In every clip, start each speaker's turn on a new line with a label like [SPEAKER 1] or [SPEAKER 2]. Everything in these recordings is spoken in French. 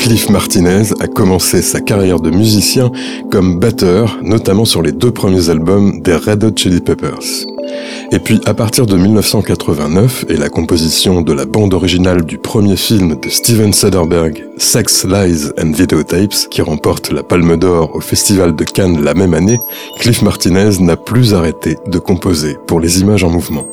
[SPEAKER 1] Cliff Martinez a commencé sa carrière de musicien comme batteur, notamment sur les deux premiers albums des Red Hot Chili Peppers. Et puis à partir de 1989 et la composition de la bande originale du premier film de Steven Soderbergh, Sex, Lies and Videotapes, qui remporte la Palme d'Or au Festival de Cannes la même année, Cliff Martinez n'a plus arrêté de composer pour les images en mouvement.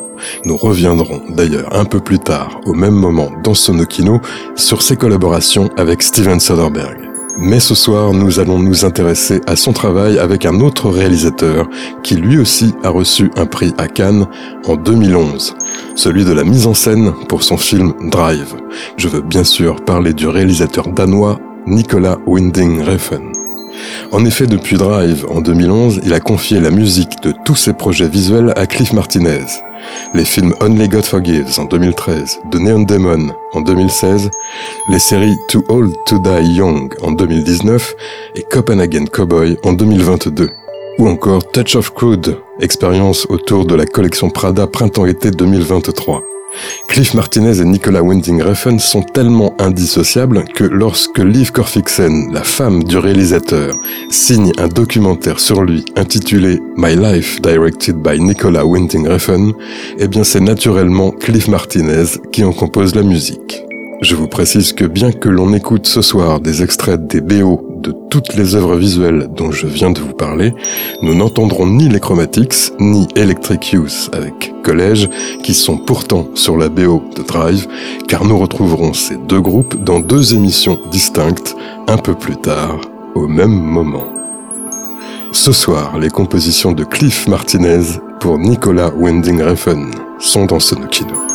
[SPEAKER 1] Nous reviendrons d'ailleurs un peu plus tard, au même moment dans Sonokino, sur ses collaborations avec Steven Soderbergh. Mais ce soir, nous allons nous intéresser à son travail avec un autre réalisateur qui lui aussi a reçu un prix à Cannes en 2011, celui de la mise en scène pour son film Drive. Je veux bien sûr parler du réalisateur danois Nicolas Winding Refn. En effet, depuis Drive en 2011, il a confié la musique de tous ses projets visuels à Cliff Martinez les films Only God Forgives en 2013, The Neon Demon en 2016, les séries Too Old to Die Young en 2019 et Copenhagen Cowboy en 2022. Ou encore Touch of Crude, expérience autour de la collection Prada printemps-été 2023. Cliff Martinez et Nicolas Winding Refn sont tellement indissociables que lorsque Liv Corfixen, la femme du réalisateur, signe un documentaire sur lui intitulé My Life Directed by Nicolas Winding Refn, eh bien c'est naturellement Cliff Martinez qui en compose la musique. Je vous précise que bien que l'on écoute ce soir des extraits des BO de toutes les œuvres visuelles dont je viens de vous parler, nous n'entendrons ni les Chromatics, ni Electric Youth avec Collège, qui sont pourtant sur la BO de Drive, car nous retrouverons ces deux groupes dans deux émissions distinctes un peu plus tard, au même moment. Ce soir, les compositions de Cliff Martinez pour Nicolas Winding Refn sont dans Sonokino.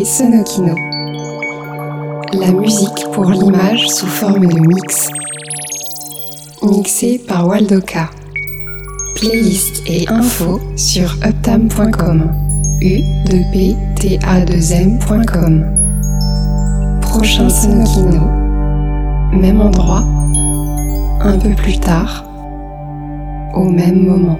[SPEAKER 2] Sonokino. La musique pour l'image sous forme de mix. Mixé par Waldoka. Playlist et info sur uptam.com. u 2 p t a 2 m.com. Prochain Sonokino. Même endroit. Un peu plus tard. Au même moment.